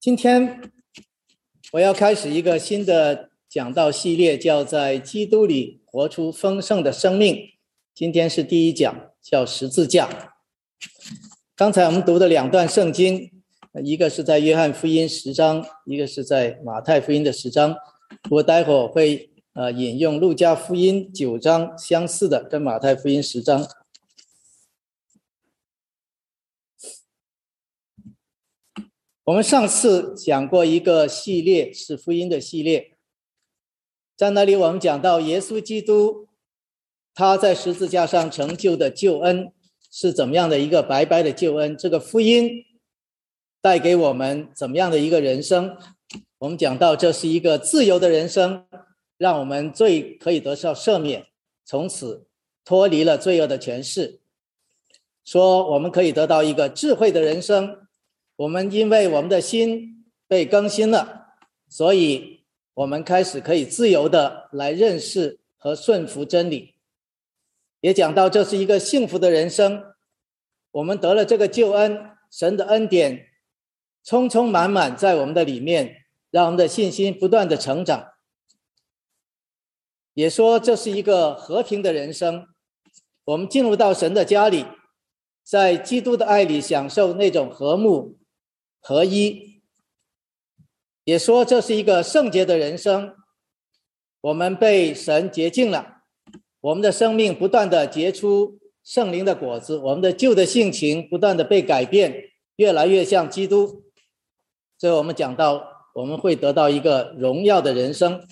今天我要开始一个新的讲道系列，叫在基督里活出丰盛的生命。今天是第一讲，叫十字架。刚才我们读的两段圣经，一个是在约翰福音十章，一个是在马太福音的十章。我待会儿会呃引用路加福音九章相似的，跟马太福音十章。我们上次讲过一个系列，是福音的系列，在那里我们讲到耶稣基督他在十字架上成就的救恩是怎么样的一个白白的救恩，这个福音带给我们怎么样的一个人生？我们讲到这是一个自由的人生，让我们罪可以得到赦免，从此脱离了罪恶的权势，说我们可以得到一个智慧的人生。我们因为我们的心被更新了，所以我们开始可以自由的来认识和顺服真理。也讲到这是一个幸福的人生，我们得了这个救恩，神的恩典充充满满在我们的里面，让我们的信心不断的成长。也说这是一个和平的人生，我们进入到神的家里，在基督的爱里享受那种和睦。合一，也说这是一个圣洁的人生。我们被神洁净了，我们的生命不断的结出圣灵的果子，我们的旧的性情不断的被改变，越来越像基督。所以我们讲到，我们会得到一个荣耀的人生。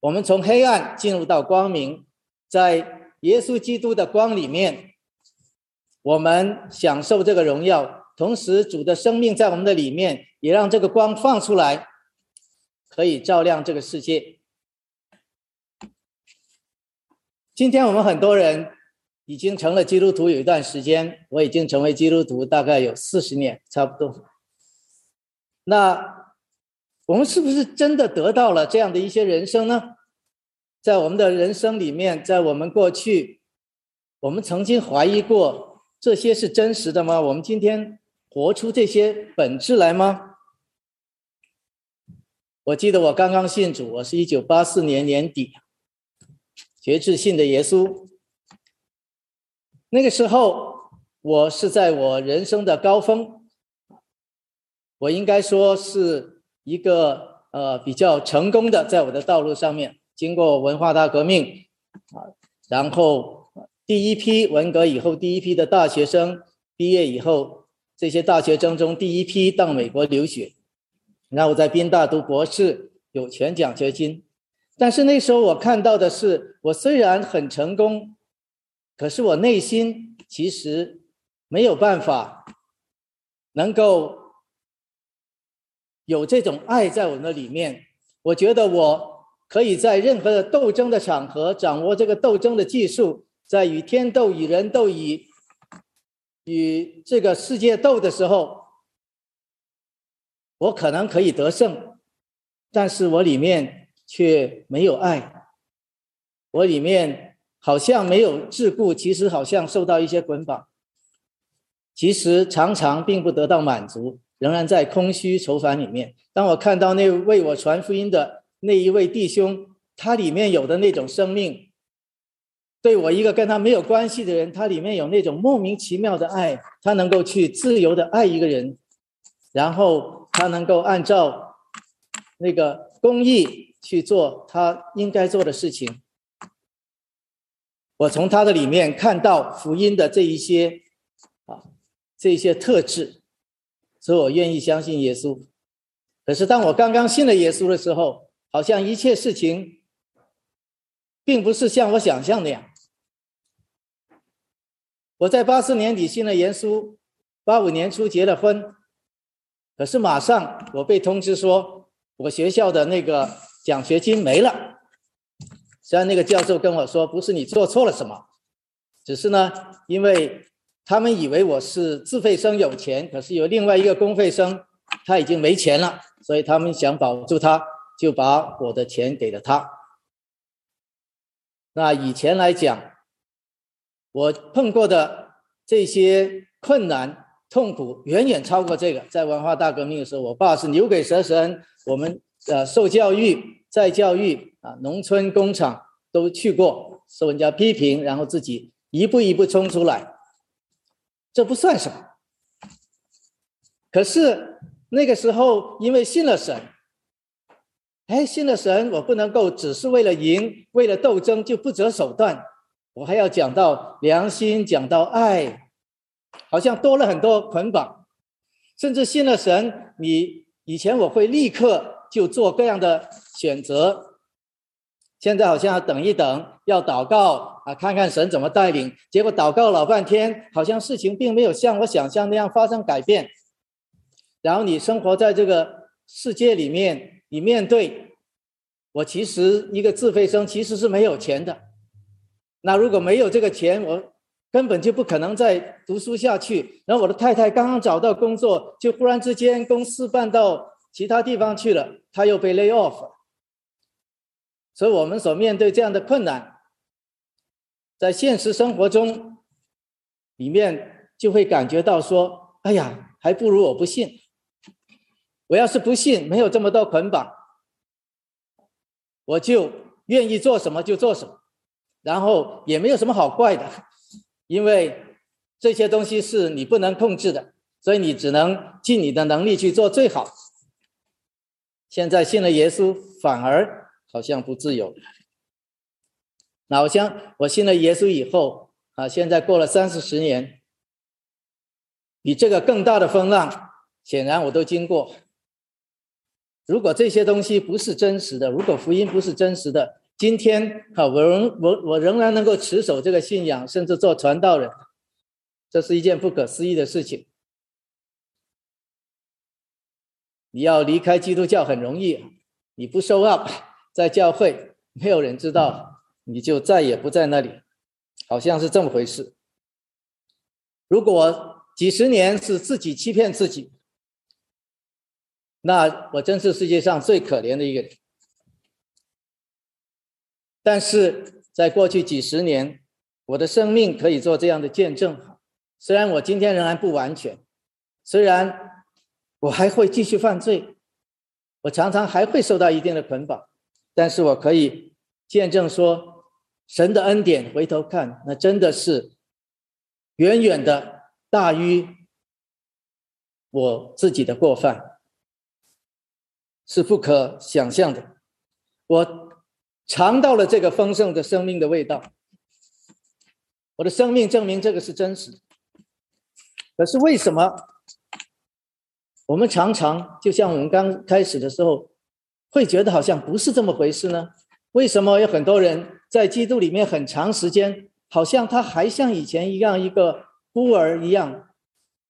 我们从黑暗进入到光明，在耶稣基督的光里面，我们享受这个荣耀。同时，主的生命在我们的里面，也让这个光放出来，可以照亮这个世界。今天我们很多人已经成了基督徒有一段时间，我已经成为基督徒大概有四十年，差不多。那我们是不是真的得到了这样的一些人生呢？在我们的人生里面，在我们过去，我们曾经怀疑过这些是真实的吗？我们今天。活出这些本质来吗？我记得我刚刚信主，我是一九八四年年底决志信的耶稣。那个时候，我是在我人生的高峰，我应该说是一个呃比较成功的，在我的道路上面，经过文化大革命啊，然后第一批文革以后第一批的大学生毕业以后。这些大学生中第一批到美国留学，然后在宾大读博士，有全奖学金。但是那时候我看到的是，我虽然很成功，可是我内心其实没有办法能够有这种爱在我的里面。我觉得我可以在任何的斗争的场合掌握这个斗争的技术，在与天斗、与人斗、与与这个世界斗的时候，我可能可以得胜，但是我里面却没有爱，我里面好像没有桎梏，其实好像受到一些捆绑，其实常常并不得到满足，仍然在空虚愁烦里面。当我看到那为我传福音的那一位弟兄，他里面有的那种生命。对我一个跟他没有关系的人，他里面有那种莫名其妙的爱，他能够去自由的爱一个人，然后他能够按照那个公义去做他应该做的事情。我从他的里面看到福音的这一些啊，这一些特质，所以我愿意相信耶稣。可是当我刚刚信了耶稣的时候，好像一切事情并不是像我想象那样。我在八四年底信了耶稣，八五年初结了婚，可是马上我被通知说，我学校的那个奖学金没了。虽然那个教授跟我说，不是你做错了什么，只是呢，因为他们以为我是自费生有钱，可是有另外一个公费生他已经没钱了，所以他们想保住他，就把我的钱给了他。那以前来讲。我碰过的这些困难，痛苦远远超过这个。在文化大革命的时候，我爸是牛鬼蛇神，我们呃受教育、再教育啊，农村工厂都去过，受人家批评，然后自己一步一步冲出来，这不算什么。可是那个时候，因为信了神，哎，信了神，我不能够只是为了赢、为了斗争就不择手段，我还要讲到良心，讲到爱。好像多了很多捆绑，甚至信了神，你以前我会立刻就做各样的选择，现在好像要等一等，要祷告啊，看看神怎么带领。结果祷告老半天，好像事情并没有像我想象那样发生改变。然后你生活在这个世界里面，你面对我，其实一个自费生其实是没有钱的。那如果没有这个钱，我。根本就不可能再读书下去。然后我的太太刚刚找到工作，就忽然之间公司搬到其他地方去了，她又被 lay off。所以我们所面对这样的困难，在现实生活中里面就会感觉到说：“哎呀，还不如我不信。我要是不信，没有这么多捆绑，我就愿意做什么就做什么，然后也没有什么好怪的。”因为这些东西是你不能控制的，所以你只能尽你的能力去做最好。现在信了耶稣，反而好像不自由。那好像我信了耶稣以后啊，现在过了三四十年，比这个更大的风浪，显然我都经过。如果这些东西不是真实的，如果福音不是真实的，今天，哈，我仍我我仍然能够持守这个信仰，甚至做传道人，这是一件不可思议的事情。你要离开基督教很容易，你不收 up 在教会，没有人知道，你就再也不在那里，好像是这么回事。如果几十年是自己欺骗自己，那我真是世界上最可怜的一个人。但是在过去几十年，我的生命可以做这样的见证。虽然我今天仍然不完全，虽然我还会继续犯罪，我常常还会受到一定的捆绑，但是我可以见证说，神的恩典回头看，那真的是远远的大于我自己的过犯，是不可想象的。我。尝到了这个丰盛的生命的味道，我的生命证明这个是真实。可是为什么我们常常就像我们刚开始的时候，会觉得好像不是这么回事呢？为什么有很多人在基督里面很长时间，好像他还像以前一样一个孤儿一样，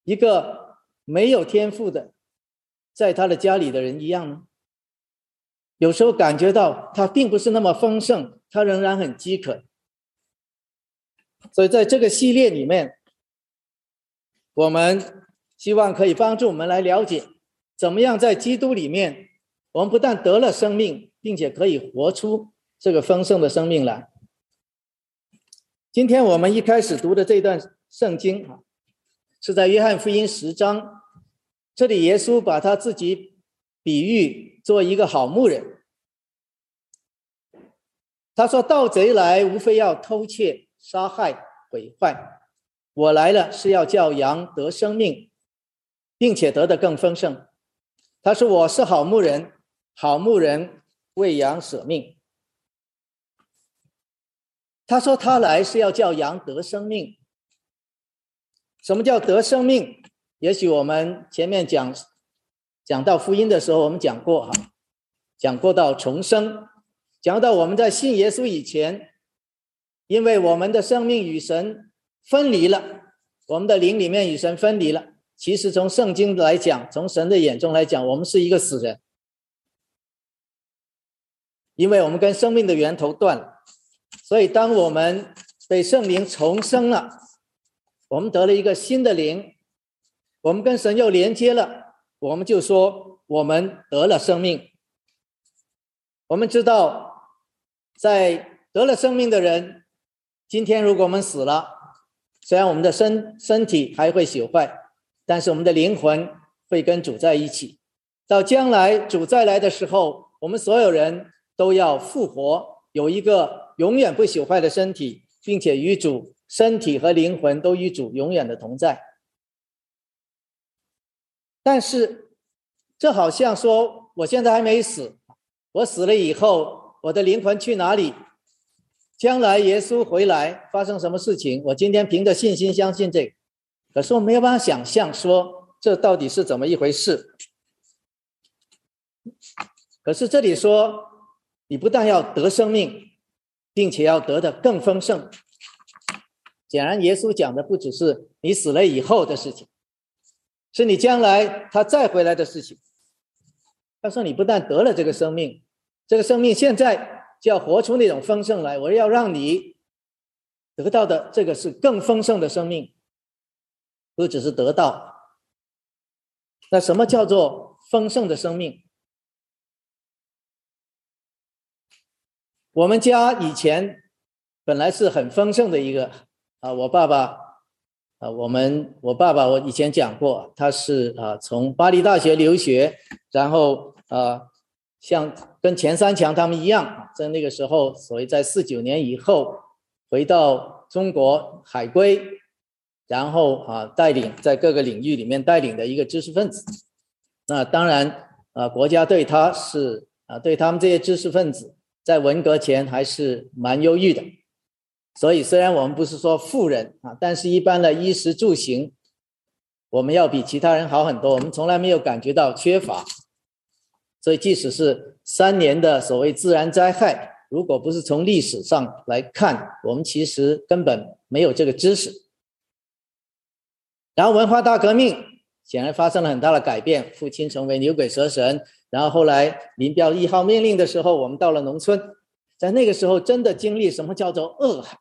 一个没有天赋的，在他的家里的人一样呢？有时候感觉到它并不是那么丰盛，它仍然很饥渴。所以在这个系列里面，我们希望可以帮助我们来了解，怎么样在基督里面，我们不但得了生命，并且可以活出这个丰盛的生命来。今天我们一开始读的这段圣经啊，是在约翰福音十章，这里耶稣把他自己比喻。做一个好牧人，他说：“盗贼来，无非要偷窃、杀害、毁坏。我来了，是要叫羊得生命，并且得的更丰盛。”他说：“我是好牧人，好牧人为羊舍命。”他说：“他来是要叫羊得生命。”什么叫得生命？也许我们前面讲。讲到福音的时候，我们讲过哈，讲过到重生，讲到我们在信耶稣以前，因为我们的生命与神分离了，我们的灵里面与神分离了。其实从圣经来讲，从神的眼中来讲，我们是一个死人，因为我们跟生命的源头断了。所以当我们被圣灵重生了，我们得了一个新的灵，我们跟神又连接了。我们就说，我们得了生命。我们知道，在得了生命的人，今天如果我们死了，虽然我们的身身体还会朽坏，但是我们的灵魂会跟主在一起。到将来主再来的时候，我们所有人都要复活，有一个永远不朽坏的身体，并且与主身体和灵魂都与主永远的同在。但是，这好像说，我现在还没死，我死了以后，我的灵魂去哪里？将来耶稣回来发生什么事情？我今天凭着信心相信这个，可是我没有办法想象说这到底是怎么一回事。可是这里说，你不但要得生命，并且要得的更丰盛。显然，耶稣讲的不只是你死了以后的事情，是你将来他再回来的事情。他说，你不但得了这个生命，这个生命现在。就要活出那种丰盛来，我要让你得到的这个是更丰盛的生命，不只是得到。那什么叫做丰盛的生命？我们家以前本来是很丰盛的一个啊，我爸爸啊，我们我爸爸我以前讲过，他是啊从巴黎大学留学，然后啊。像跟钱三强他们一样，在那个时候，所谓在四九年以后回到中国海归，然后啊带领在各个领域里面带领的一个知识分子。那当然啊，国家对他是啊对他们这些知识分子在文革前还是蛮优裕的。所以虽然我们不是说富人啊，但是一般的衣食住行，我们要比其他人好很多。我们从来没有感觉到缺乏。所以，即使是三年的所谓自然灾害，如果不是从历史上来看，我们其实根本没有这个知识。然后，文化大革命显然发生了很大的改变，父亲成为牛鬼蛇神。然后后来林彪一号命令的时候，我们到了农村，在那个时候真的经历什么叫做恶海。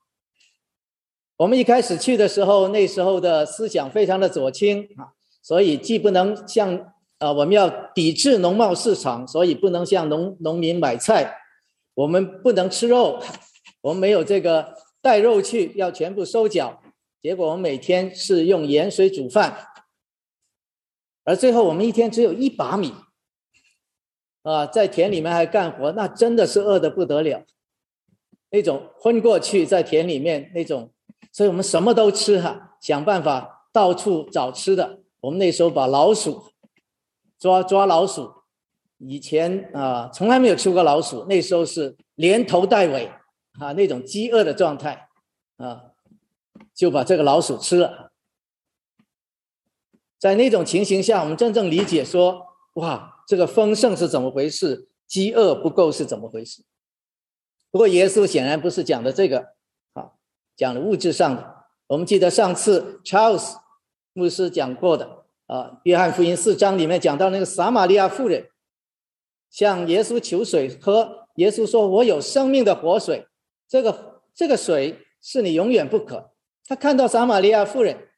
我们一开始去的时候，那时候的思想非常的左倾啊，所以既不能像。啊，我们要抵制农贸市场，所以不能向农农民买菜。我们不能吃肉，我们没有这个带肉去，要全部收缴。结果我们每天是用盐水煮饭，而最后我们一天只有一把米。啊，在田里面还干活，那真的是饿得不得了，那种昏过去在田里面那种，所以我们什么都吃哈，想办法到处找吃的。我们那时候把老鼠。抓抓老鼠，以前啊从来没有吃过老鼠，那时候是连头带尾啊那种饥饿的状态啊，就把这个老鼠吃了。在那种情形下，我们真正理解说，哇，这个丰盛是怎么回事？饥饿不够是怎么回事？不过耶稣显然不是讲的这个，讲了物质上的。我们记得上次 Charles 牧师讲过的。啊，约翰福音四章里面讲到那个撒玛利亚妇人向耶稣求水喝，耶稣说：“我有生命的活水，这个这个水是你永远不渴。”他看到撒玛利亚妇人，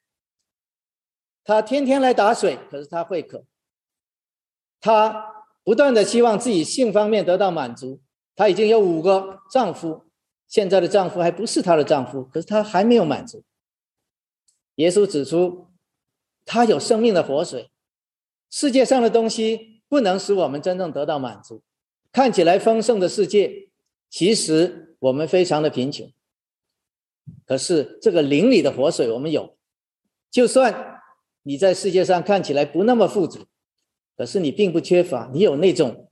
他天天来打水，可是他会渴。他不断的希望自己性方面得到满足，他已经有五个丈夫，现在的丈夫还不是她的丈夫，可是她还没有满足。耶稣指出。它有生命的活水，世界上的东西不能使我们真正得到满足。看起来丰盛的世界，其实我们非常的贫穷。可是这个灵里的活水我们有，就算你在世界上看起来不那么富足，可是你并不缺乏，你有那种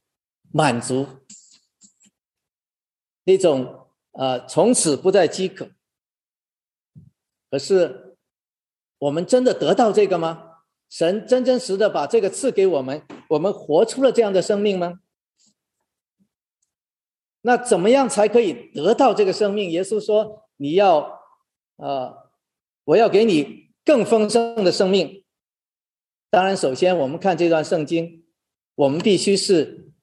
满足，那种呃从此不再饥渴。可是。我们真的得到这个吗？神真真实的把这个赐给我们，我们活出了这样的生命吗？那怎么样才可以得到这个生命？耶稣说：“你要，呃，我要给你更丰盛的生命。”当然，首先我们看这段圣经，我们必须是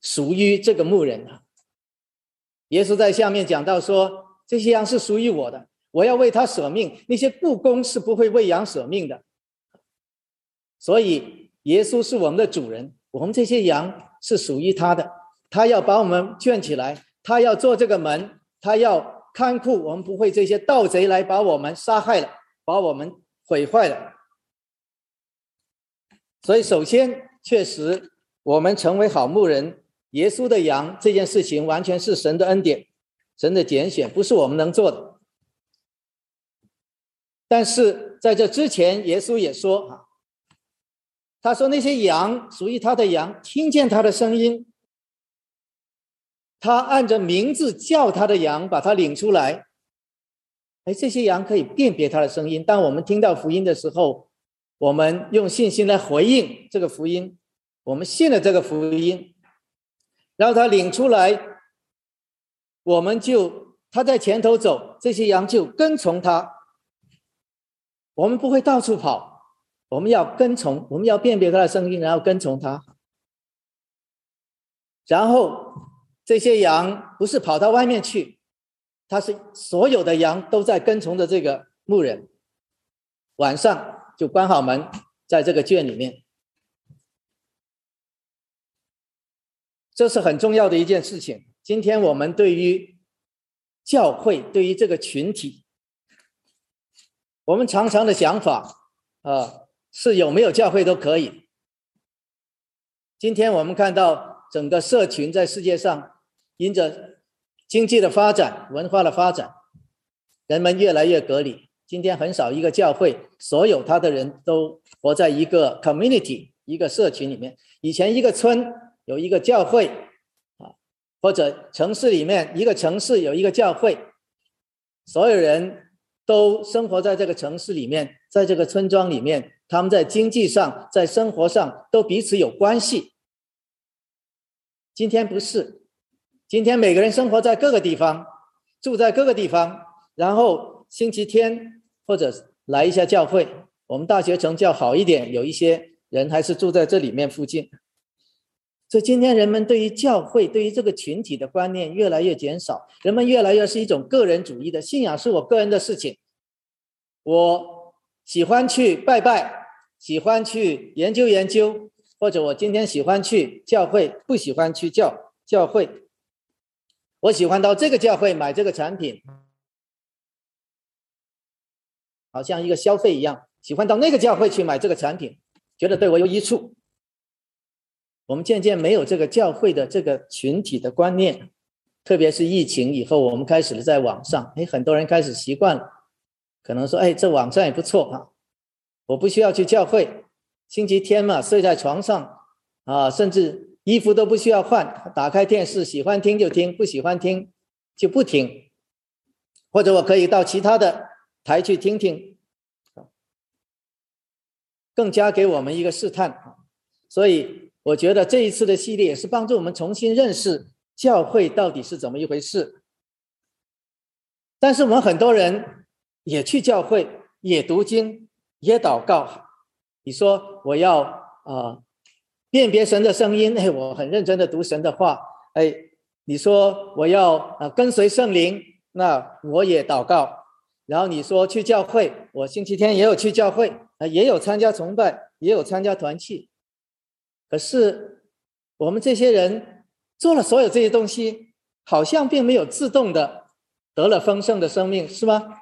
属于这个牧人的。耶稣在下面讲到说：“这些羊是属于我的。”我要为他舍命，那些故宫是不会为羊舍命的。所以，耶稣是我们的主人，我们这些羊是属于他的。他要把我们圈起来，他要做这个门，他要看顾我们，不会这些盗贼来把我们杀害了，把我们毁坏了。所以，首先，确实，我们成为好牧人，耶稣的羊这件事情，完全是神的恩典，神的拣选，不是我们能做的。但是在这之前，耶稣也说啊，他说那些羊属于他的羊，听见他的声音，他按着名字叫他的羊，把他领出来。哎，这些羊可以辨别他的声音。当我们听到福音的时候，我们用信心来回应这个福音，我们信了这个福音，然后他领出来，我们就他在前头走，这些羊就跟从他。我们不会到处跑，我们要跟从，我们要辨别他的声音，然后跟从他。然后这些羊不是跑到外面去。他是所有的羊都在跟从着这个牧人，晚上就关好门，在这个圈里面，这是很重要的一件事情。今天我们对于教会，对于这个群体，我们常常的想法啊，是有没有教会都可以。今天我们看到整个社群在世界上，因着。经济的发展，文化的发展，人们越来越隔离。今天很少一个教会，所有他的人都活在一个 community 一个社群里面。以前一个村有一个教会啊，或者城市里面一个城市有一个教会，所有人都生活在这个城市里面，在这个村庄里面，他们在经济上、在生活上都彼此有关系。今天不是。今天每个人生活在各个地方，住在各个地方，然后星期天或者来一下教会。我们大学城较好一点，有一些人还是住在这里面附近。所以今天人们对于教会、对于这个群体的观念越来越减少，人们越来越是一种个人主义的信仰，是我个人的事情。我喜欢去拜拜，喜欢去研究研究，或者我今天喜欢去教会，不喜欢去教教会。我喜欢到这个教会买这个产品，好像一个消费一样。喜欢到那个教会去买这个产品，觉得对我有益处。我们渐渐没有这个教会的这个群体的观念，特别是疫情以后，我们开始了在网上，哎，很多人开始习惯了，可能说，哎，这网站也不错啊，我不需要去教会，星期天嘛，睡在床上啊，甚至。衣服都不需要换，打开电视，喜欢听就听，不喜欢听就不听，或者我可以到其他的台去听听，更加给我们一个试探。所以我觉得这一次的系列也是帮助我们重新认识教会到底是怎么一回事。但是我们很多人也去教会，也读经，也祷告。你说我要啊？辨别神的声音，哎，我很认真的读神的话，哎，你说我要啊跟随圣灵，那我也祷告。然后你说去教会，我星期天也有去教会，啊，也有参加崇拜，也有参加团契。可是我们这些人做了所有这些东西，好像并没有自动的得了丰盛的生命，是吗？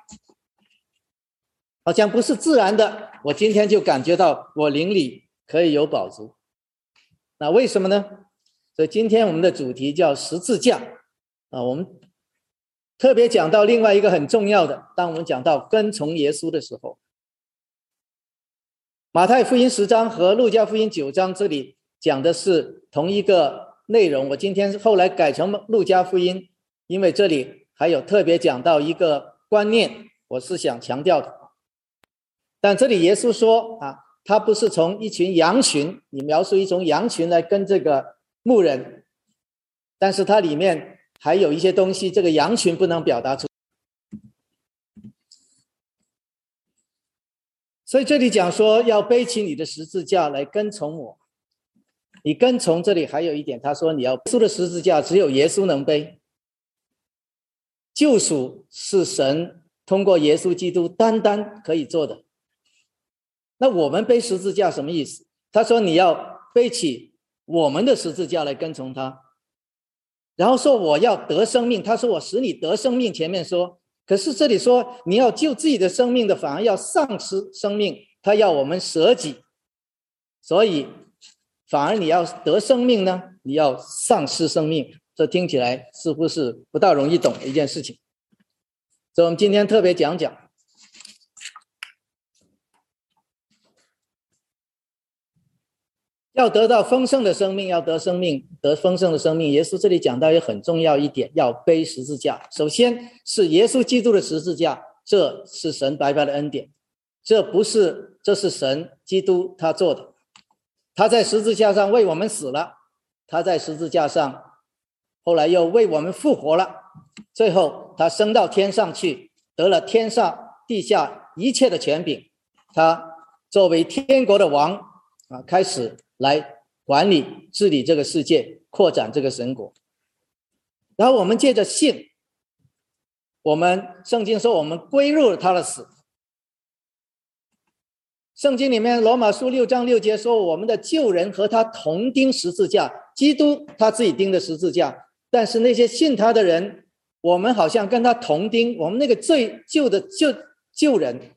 好像不是自然的。我今天就感觉到我灵里可以有饱足。那为什么呢？所以今天我们的主题叫十字架啊。我们特别讲到另外一个很重要的，当我们讲到跟从耶稣的时候，马太福音十章和路加福音九章这里讲的是同一个内容。我今天后来改成路加福音，因为这里还有特别讲到一个观念，我是想强调的。但这里耶稣说啊。他不是从一群羊群，你描述一种羊群来跟这个牧人，但是它里面还有一些东西，这个羊群不能表达出。所以这里讲说要背起你的十字架来跟从我，你跟从这里还有一点，他说你要背的十字架只有耶稣能背，救赎是神通过耶稣基督单单可以做的。那我们背十字架什么意思？他说你要背起我们的十字架来跟从他，然后说我要得生命。他说我使你得生命。前面说，可是这里说你要救自己的生命的，反而要丧失生命。他要我们舍己，所以反而你要得生命呢，你要丧失生命，这听起来似乎是不大容易懂的一件事情。所以我们今天特别讲讲。要得到丰盛的生命，要得生命，得丰盛的生命。耶稣这里讲到也很重要一点，要背十字架。首先是耶稣基督的十字架，这是神白白的恩典，这不是，这是神基督他做的。他在十字架上为我们死了，他在十字架上后来又为我们复活了，最后他升到天上去，得了天上地下一切的权柄。他作为天国的王啊，开始。来管理、治理这个世界，扩展这个神国。然后我们借着信，我们圣经说我们归入了他的死。圣经里面罗马书六章六节说，我们的旧人和他同钉十字架，基督他自己钉的十字架。但是那些信他的人，我们好像跟他同钉，我们那个最旧的旧旧人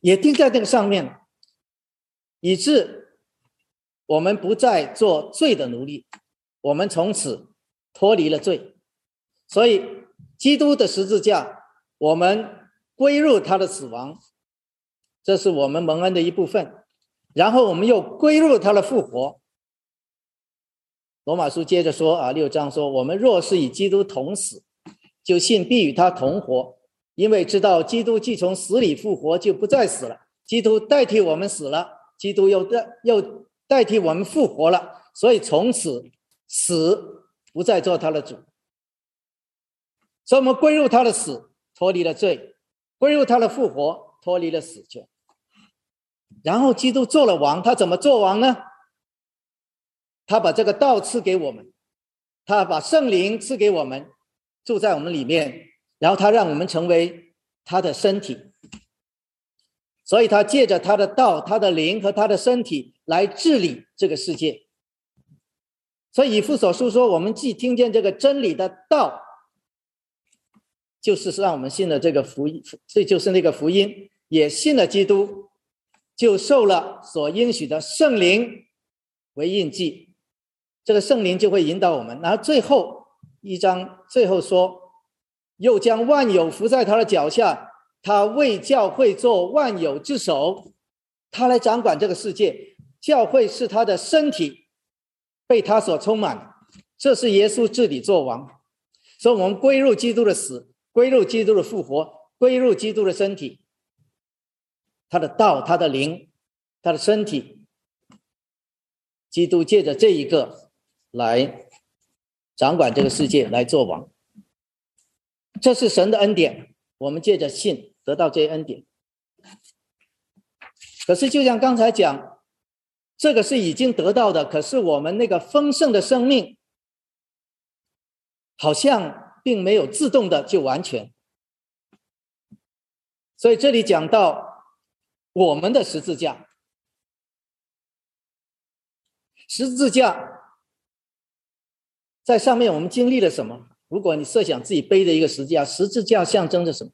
也钉在那个上面，以致。我们不再做罪的奴隶，我们从此脱离了罪。所以，基督的十字架，我们归入他的死亡，这是我们蒙恩的一部分。然后，我们又归入他的复活。罗马书接着说啊，六章说：我们若是与基督同死，就信必与他同活，因为知道基督既从死里复活，就不再死了。基督代替我们死了，基督又代又。代替我们复活了，所以从此死不再做他的主。所以我们归入他的死，脱离了罪；归入他的复活，脱离了死罪。然后基督做了王，他怎么做王呢？他把这个道赐给我们，他把圣灵赐给我们，住在我们里面，然后他让我们成为他的身体。所以，他借着他的道、他的灵和他的身体来治理这个世界。所以，以父所述说，我们既听见这个真理的道，就是让我们信了这个福音，这就是那个福音，也信了基督，就受了所应许的圣灵为印记。这个圣灵就会引导我们。然后最后一章最后说，又将万有伏在他的脚下。他为教会做万有之首，他来掌管这个世界。教会是他的身体，被他所充满。这是耶稣治理作王，所以我们归入基督的死，归入基督的复活，归入基督的身体。他的道，他的灵，他的身体，基督借着这一个来掌管这个世界，来做王。这是神的恩典，我们借着信。得到这些恩典，可是就像刚才讲，这个是已经得到的，可是我们那个丰盛的生命，好像并没有自动的就完全。所以这里讲到我们的十字架，十字架在上面，我们经历了什么？如果你设想自己背着一个十字架，十字架象征着什么？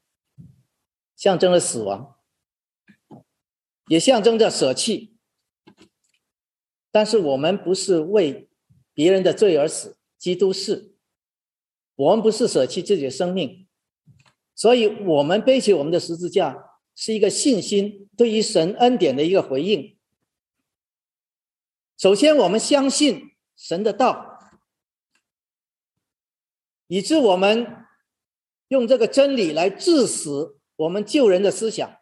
象征了死亡，也象征着舍弃。但是我们不是为别人的罪而死，基督是。我们不是舍弃自己的生命，所以我们背起我们的十字架，是一个信心对于神恩典的一个回应。首先，我们相信神的道，以致我们用这个真理来致死。我们救人的思想，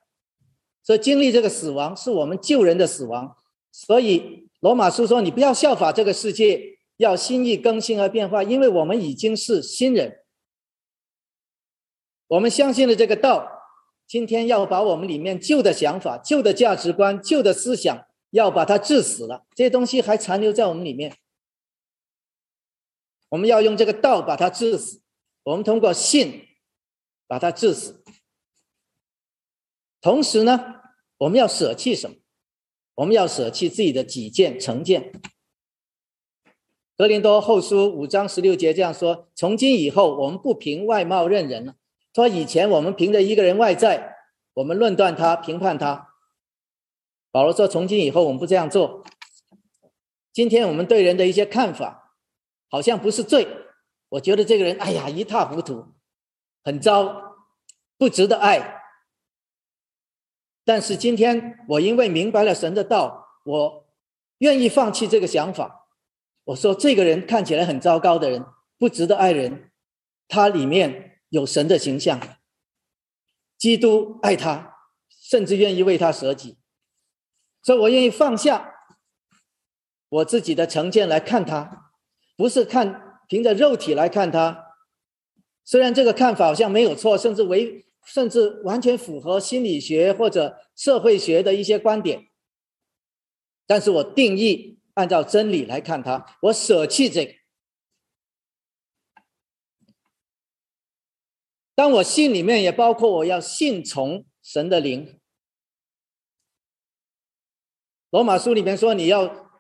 所以经历这个死亡是我们救人的死亡。所以罗马书说：“你不要效法这个世界，要心意更新和变化，因为我们已经是新人。我们相信了这个道，今天要把我们里面旧的想法、旧的价值观、旧的思想，要把它治死了。这些东西还残留在我们里面，我们要用这个道把它治死。我们通过信把它治死。”同时呢，我们要舍弃什么？我们要舍弃自己的己见、成见。格林多后书五章十六节这样说：“从今以后，我们不凭外貌认人了。说以前我们凭着一个人外在，我们论断他、评判他，保罗说：“从今以后，我们不这样做。今天我们对人的一些看法，好像不是罪。我觉得这个人，哎呀，一塌糊涂，很糟，不值得爱。但是今天，我因为明白了神的道，我愿意放弃这个想法。我说，这个人看起来很糟糕的人，不值得爱人，他里面有神的形象，基督爱他，甚至愿意为他舍己。”所以我愿意放下我自己的成见来看他，不是看凭着肉体来看他。虽然这个看法好像没有错，甚至为甚至完全符合心理学或者社会学的一些观点，但是我定义按照真理来看他，我舍弃这个。当我信里面也包括我要信从神的灵。罗马书里面说，你要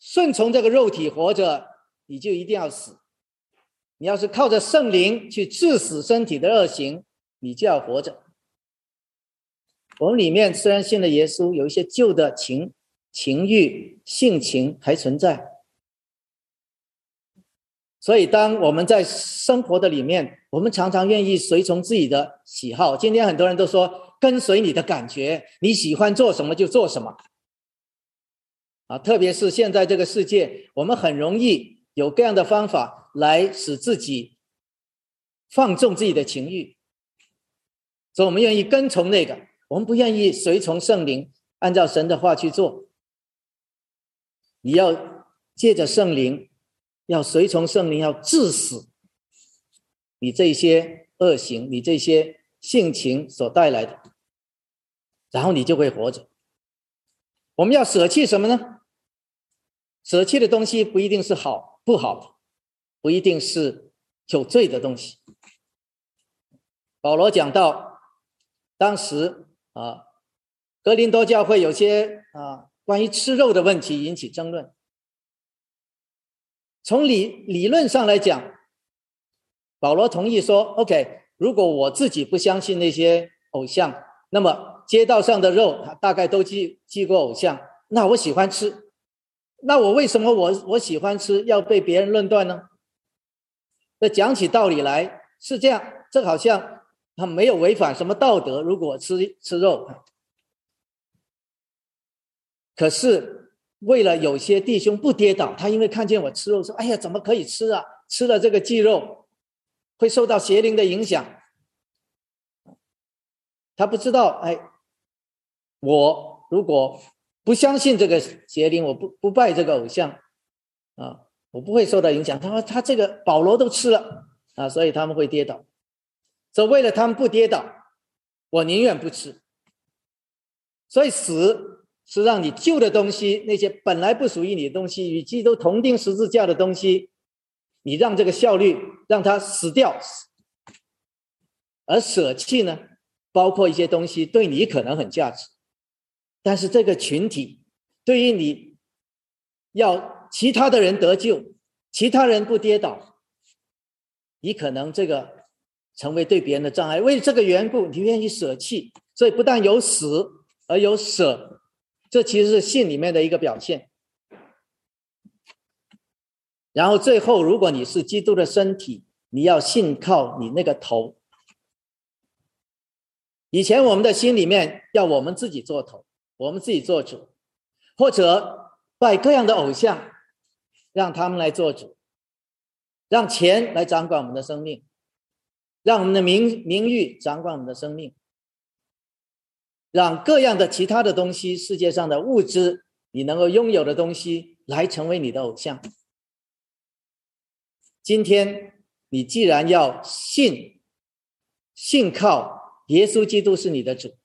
顺从这个肉体活着，你就一定要死；你要是靠着圣灵去致死身体的恶行，你就要活着。我们里面虽然信了耶稣，有一些旧的情情欲、性情还存在，所以当我们在生活的里面，我们常常愿意随从自己的喜好。今天很多人都说，跟随你的感觉，你喜欢做什么就做什么。啊，特别是现在这个世界，我们很容易有各样的方法来使自己放纵自己的情欲，所以我们愿意跟从那个，我们不愿意随从圣灵，按照神的话去做。你要借着圣灵，要随从圣灵，要致死你这些恶行，你这些性情所带来的，然后你就会活着。我们要舍弃什么呢？舍弃的东西不一定是好不好的，不一定是有罪的东西。保罗讲到，当时啊，格林多教会有些啊关于吃肉的问题引起争论。从理理论上来讲，保罗同意说：“OK，如果我自己不相信那些偶像，那么街道上的肉大概都祭祭过偶像，那我喜欢吃。”那我为什么我我喜欢吃要被别人论断呢？那讲起道理来是这样，这好像他没有违反什么道德。如果吃吃肉，可是为了有些弟兄不跌倒，他因为看见我吃肉，说：“哎呀，怎么可以吃啊？吃了这个鸡肉会受到邪灵的影响。”他不知道，哎，我如果。不相信这个邪灵，我不不拜这个偶像，啊，我不会受到影响。他说他这个保罗都吃了啊，所以他们会跌倒。所以为了他们不跌倒，我宁愿不吃。所以死是让你旧的东西，那些本来不属于你的东西，与基督同钉十字架的东西，你让这个效率让它死掉。而舍弃呢，包括一些东西对你可能很价值。但是这个群体对于你要其他的人得救，其他人不跌倒，你可能这个成为对别人的障碍。为这个缘故，你愿意舍弃，所以不但有死，而有舍，这其实是信里面的一个表现。然后最后，如果你是基督的身体，你要信靠你那个头。以前我们的心里面要我们自己做头。我们自己做主，或者拜各样的偶像，让他们来做主，让钱来掌管我们的生命，让我们的名名誉掌管我们的生命，让各样的其他的东西，世界上的物质，你能够拥有的东西，来成为你的偶像。今天你既然要信，信靠耶稣基督是你的主，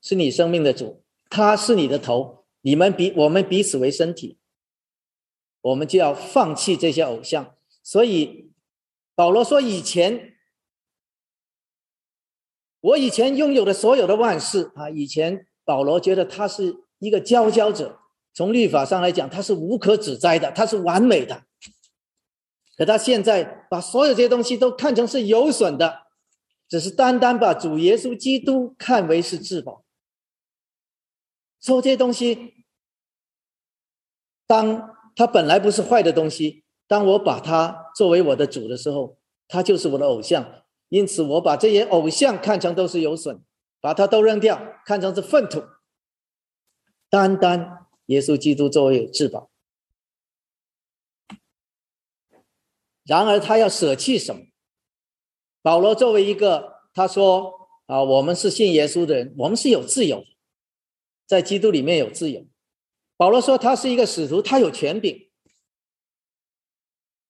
是你生命的主。他是你的头，你们彼我们彼此为身体，我们就要放弃这些偶像。所以保罗说：“以前我以前拥有的所有的万事啊，以前保罗觉得他是一个佼佼者，从律法上来讲，他是无可指摘的，他是完美的。可他现在把所有这些东西都看成是有损的，只是单单把主耶稣基督看为是至宝。”说这些东西，当他本来不是坏的东西，当我把它作为我的主的时候，他就是我的偶像。因此，我把这些偶像看成都是有损，把它都扔掉，看成是粪土，单单耶稣基督作为至宝。然而，他要舍弃什么？保罗作为一个，他说：“啊，我们是信耶稣的人，我们是有自由，在基督里面有自由。”保罗说他是一个使徒，他有权柄。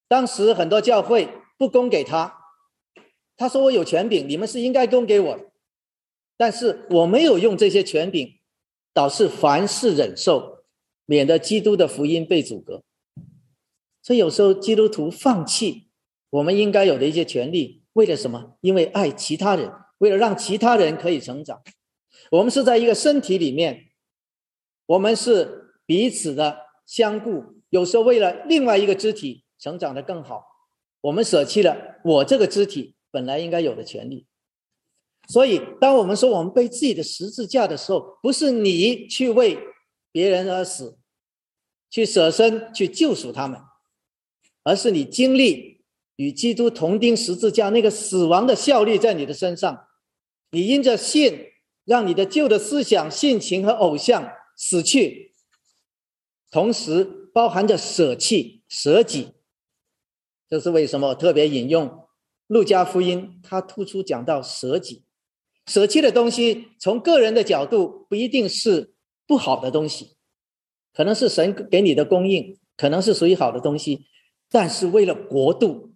当时很多教会不供给他，他说：“我有权柄，你们是应该供给我，但是我没有用这些权柄，导致凡事忍受，免得基督的福音被阻隔。”所以有时候基督徒放弃我们应该有的一些权利，为了什么？因为爱其他人，为了让其他人可以成长。我们是在一个身体里面，我们是彼此的相顾。有时候为了另外一个肢体成长的更好，我们舍弃了我这个肢体本来应该有的权利。所以，当我们说我们背自己的十字架的时候，不是你去为别人而死，去舍身去救赎他们。而是你经历与基督同钉十字架那个死亡的效力在你的身上，你因着信，让你的旧的思想、性情和偶像死去，同时包含着舍弃、舍己。这是为什么？特别引用路加福音，他突出讲到舍己、舍弃的东西，从个人的角度不一定是不好的东西，可能是神给你的供应，可能是属于好的东西。但是为了国度，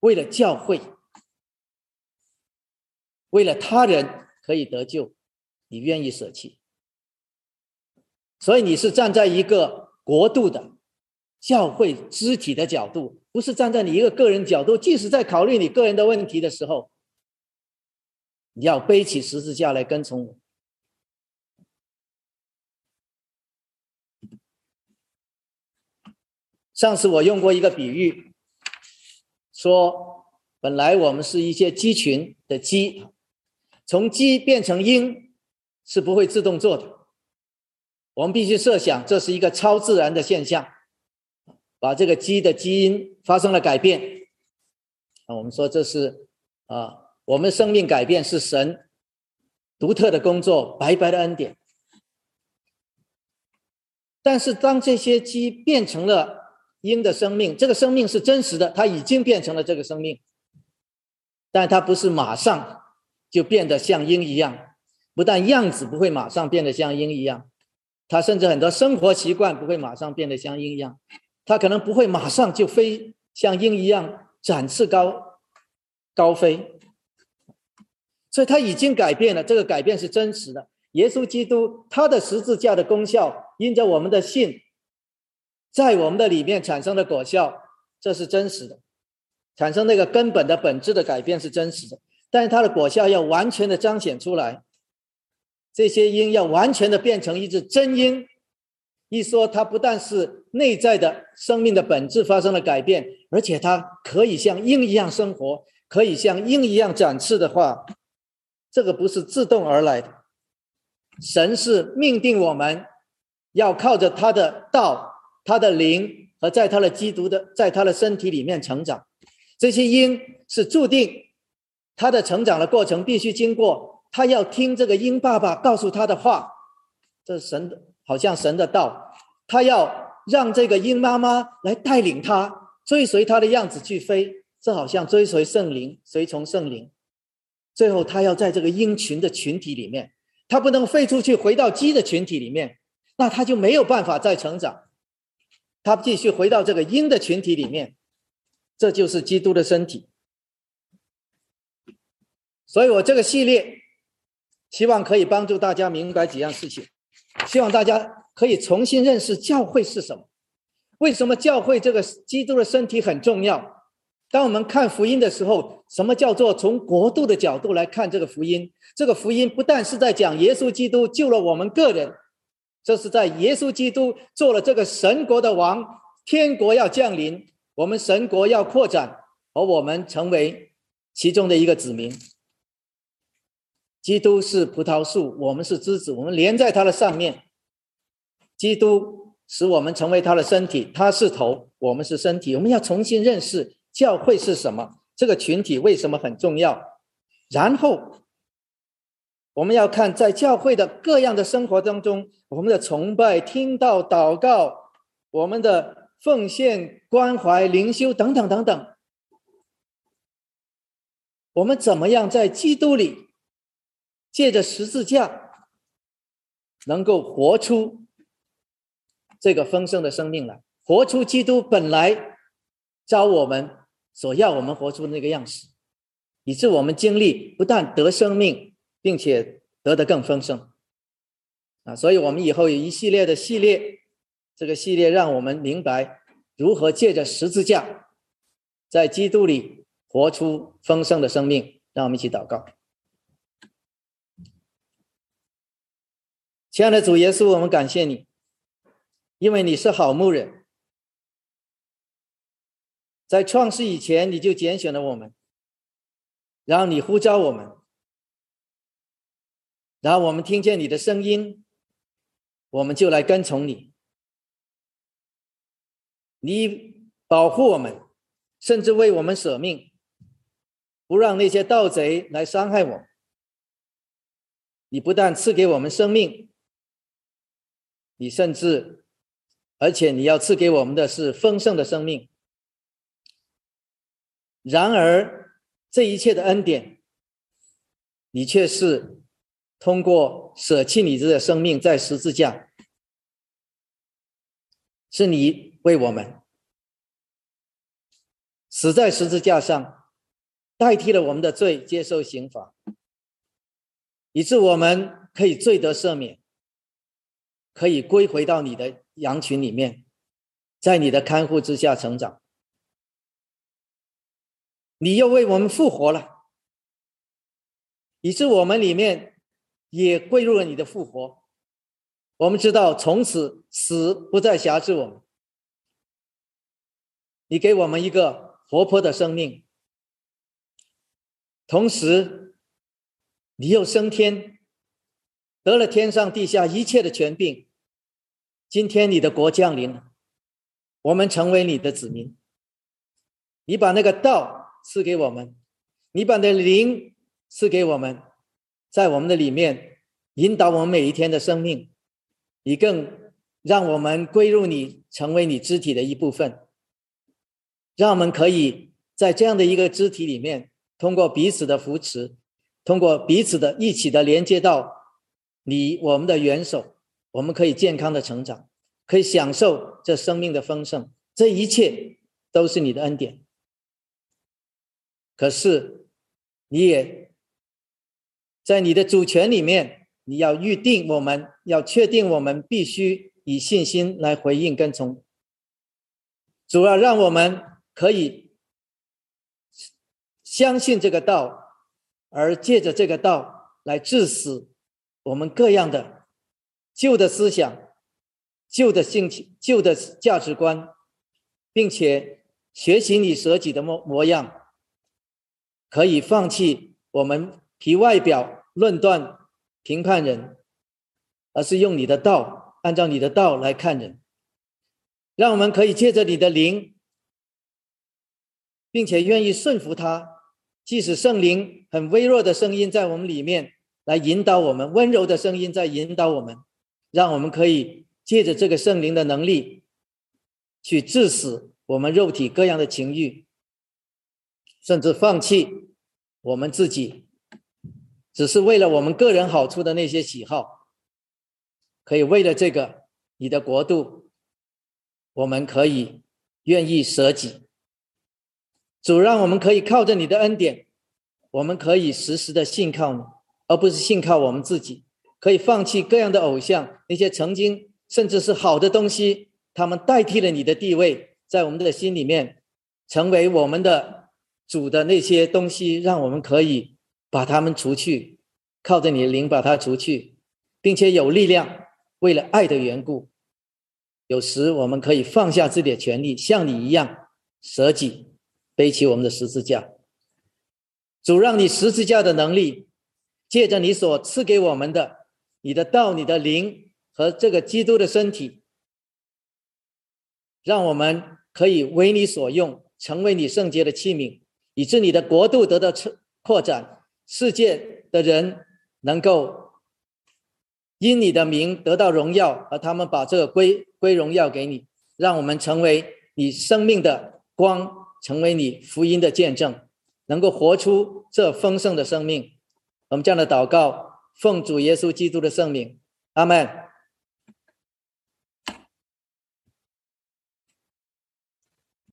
为了教会，为了他人可以得救，你愿意舍弃。所以你是站在一个国度的教会肢体的角度，不是站在你一个个人角度。即使在考虑你个人的问题的时候，你要背起十字架来跟从我。上次我用过一个比喻，说本来我们是一些鸡群的鸡，从鸡变成鹰是不会自动做的，我们必须设想这是一个超自然的现象，把这个鸡的基因发生了改变。啊，我们说这是啊，我们生命改变是神独特的工作，白白的恩典。但是当这些鸡变成了，鹰的生命，这个生命是真实的，它已经变成了这个生命，但它不是马上就变得像鹰一样。不但样子不会马上变得像鹰一样，它甚至很多生活习惯不会马上变得像鹰一样。它可能不会马上就飞像鹰一样展翅高高飞，所以它已经改变了。这个改变是真实的。耶稣基督他的十字架的功效，因着我们的信。在我们的里面产生的果效，这是真实的，产生那个根本的本质的改变是真实的，但是它的果效要完全的彰显出来，这些鹰要完全的变成一只真鹰。一说它不但是内在的生命的本质发生了改变，而且它可以像鹰一样生活，可以像鹰一样展翅的话，这个不是自动而来的，神是命定我们要靠着他的道。他的灵和在他的基督的，在他的身体里面成长，这些鹰是注定他的成长的过程必须经过，他要听这个鹰爸爸告诉他的话，这是神的，好像神的道，他要让这个鹰妈妈来带领他追随他的样子去飞，这好像追随圣灵，随从圣灵，最后他要在这个鹰群的群体里面，他不能飞出去回到鸡的群体里面，那他就没有办法再成长。他继续回到这个鹰的群体里面，这就是基督的身体。所以我这个系列希望可以帮助大家明白几样事情，希望大家可以重新认识教会是什么，为什么教会这个基督的身体很重要。当我们看福音的时候，什么叫做从国度的角度来看这个福音？这个福音不但是在讲耶稣基督救了我们个人。这是在耶稣基督做了这个神国的王，天国要降临，我们神国要扩展，而我们成为其中的一个子民。基督是葡萄树，我们是枝子，我们连在它的上面，基督使我们成为他的身体，他是头，我们是身体。我们要重新认识教会是什么，这个群体为什么很重要。然后，我们要看在教会的各样的生活当中，我们的崇拜、听到、祷告，我们的奉献、关怀、灵修等等等等。我们怎么样在基督里，借着十字架，能够活出这个丰盛的生命来，活出基督本来招我们所要我们活出那个样式，以致我们经历不但得生命，并且得的更丰盛啊！所以，我们以后有一系列的系列，这个系列让我们明白如何借着十字架，在基督里。活出丰盛的生命，让我们一起祷告。亲爱的主耶稣，我们感谢你，因为你是好牧人，在创世以前你就拣选了我们，然后你呼召我们，然后我们听见你的声音，我们就来跟从你，你保护我们，甚至为我们舍命。不让那些盗贼来伤害我。你不但赐给我们生命，你甚至，而且你要赐给我们的是丰盛的生命。然而，这一切的恩典，你却是通过舍弃你自己的生命在十字架，是你为我们死在十字架上。代替了我们的罪，接受刑罚，以致我们可以罪得赦免，可以归回到你的羊群里面，在你的看护之下成长。你又为我们复活了，以致我们里面也归入了你的复活。我们知道，从此死不再辖制我们。你给我们一个活泼的生命。同时，你又升天，得了天上地下一切的权柄。今天你的国降临了，我们成为你的子民。你把那个道赐给我们，你把那灵赐给我们，在我们的里面引导我们每一天的生命。你更让我们归入你，成为你肢体的一部分，让我们可以在这样的一个肢体里面。通过彼此的扶持，通过彼此的一起的连接到你我们的元首，我们可以健康的成长，可以享受这生命的丰盛。这一切都是你的恩典。可是，你也在你的主权里面，你要预定我们，要确定我们必须以信心来回应跟从，主要让我们可以。相信这个道，而借着这个道来致死我们各样的旧的思想、旧的性情、旧的价值观，并且学习你舍己的模模样，可以放弃我们皮外表论断、评判人，而是用你的道，按照你的道来看人，让我们可以借着你的灵，并且愿意顺服他。即使圣灵很微弱的声音在我们里面来引导我们，温柔的声音在引导我们，让我们可以借着这个圣灵的能力，去致死我们肉体各样的情欲，甚至放弃我们自己，只是为了我们个人好处的那些喜好，可以为了这个你的国度，我们可以愿意舍己。主让我们可以靠着你的恩典，我们可以时时的信靠你，而不是信靠我们自己。可以放弃各样的偶像，那些曾经甚至是好的东西，他们代替了你的地位，在我们的心里面成为我们的主的那些东西，让我们可以把他们除去，靠着你的灵把它除去，并且有力量，为了爱的缘故，有时我们可以放下自己的权利，像你一样舍己。背起我们的十字架，主让你十字架的能力，借着你所赐给我们的你的道、你的灵，和这个基督的身体，让我们可以为你所用，成为你圣洁的器皿，以致你的国度得到扩扩展，世界的人能够因你的名得到荣耀，而他们把这个归归荣耀给你，让我们成为你生命的光，成为你福音的见证，能够活出这丰盛的生命。我们这样的祷告，奉主耶稣基督的圣名，阿门。